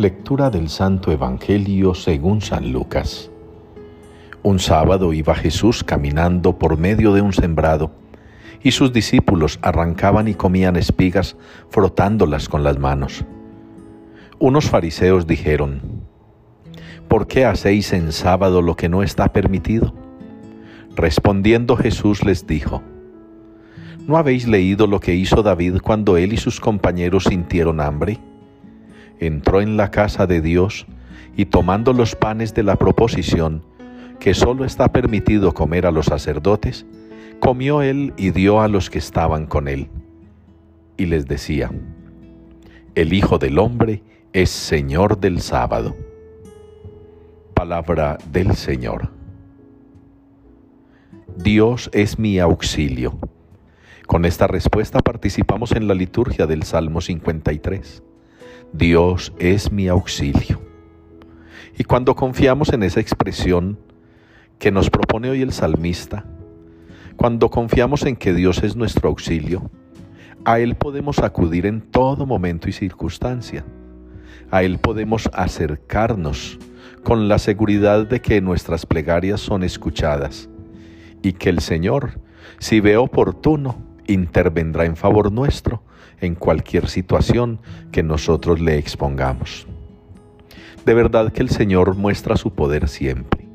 Lectura del Santo Evangelio según San Lucas. Un sábado iba Jesús caminando por medio de un sembrado, y sus discípulos arrancaban y comían espigas frotándolas con las manos. Unos fariseos dijeron, ¿Por qué hacéis en sábado lo que no está permitido? Respondiendo Jesús les dijo, ¿No habéis leído lo que hizo David cuando él y sus compañeros sintieron hambre? Entró en la casa de Dios y tomando los panes de la proposición, que sólo está permitido comer a los sacerdotes, comió él y dio a los que estaban con él. Y les decía, el Hijo del Hombre es Señor del sábado. Palabra del Señor. Dios es mi auxilio. Con esta respuesta participamos en la liturgia del Salmo 53. Dios es mi auxilio. Y cuando confiamos en esa expresión que nos propone hoy el salmista, cuando confiamos en que Dios es nuestro auxilio, a Él podemos acudir en todo momento y circunstancia. A Él podemos acercarnos con la seguridad de que nuestras plegarias son escuchadas y que el Señor, si ve oportuno, intervendrá en favor nuestro en cualquier situación que nosotros le expongamos. De verdad que el Señor muestra su poder siempre.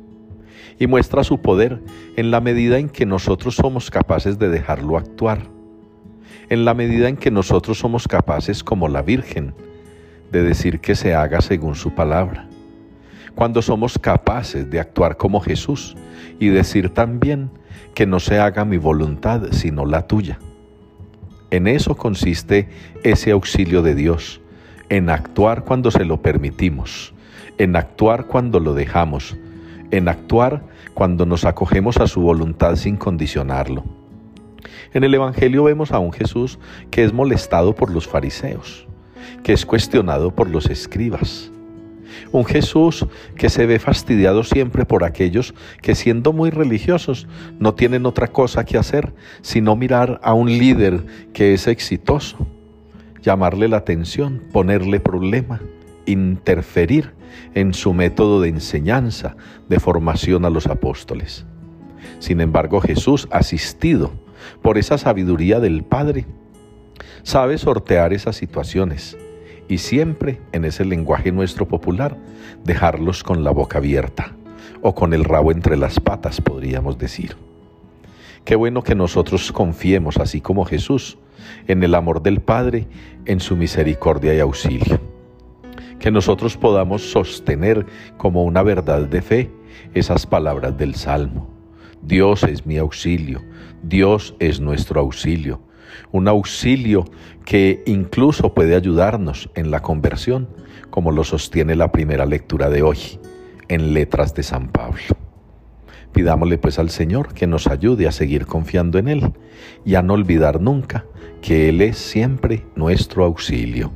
Y muestra su poder en la medida en que nosotros somos capaces de dejarlo actuar. En la medida en que nosotros somos capaces, como la Virgen, de decir que se haga según su palabra cuando somos capaces de actuar como Jesús y decir también que no se haga mi voluntad sino la tuya. En eso consiste ese auxilio de Dios, en actuar cuando se lo permitimos, en actuar cuando lo dejamos, en actuar cuando nos acogemos a su voluntad sin condicionarlo. En el Evangelio vemos a un Jesús que es molestado por los fariseos, que es cuestionado por los escribas, un Jesús que se ve fastidiado siempre por aquellos que siendo muy religiosos no tienen otra cosa que hacer sino mirar a un líder que es exitoso, llamarle la atención, ponerle problema, interferir en su método de enseñanza, de formación a los apóstoles. Sin embargo, Jesús, asistido por esa sabiduría del Padre, sabe sortear esas situaciones y siempre en ese lenguaje nuestro popular, dejarlos con la boca abierta o con el rabo entre las patas, podríamos decir. Qué bueno que nosotros confiemos, así como Jesús, en el amor del Padre, en su misericordia y auxilio. Que nosotros podamos sostener como una verdad de fe esas palabras del Salmo. Dios es mi auxilio, Dios es nuestro auxilio un auxilio que incluso puede ayudarnos en la conversión, como lo sostiene la primera lectura de hoy en letras de San Pablo. Pidámosle pues al Señor que nos ayude a seguir confiando en Él y a no olvidar nunca que Él es siempre nuestro auxilio.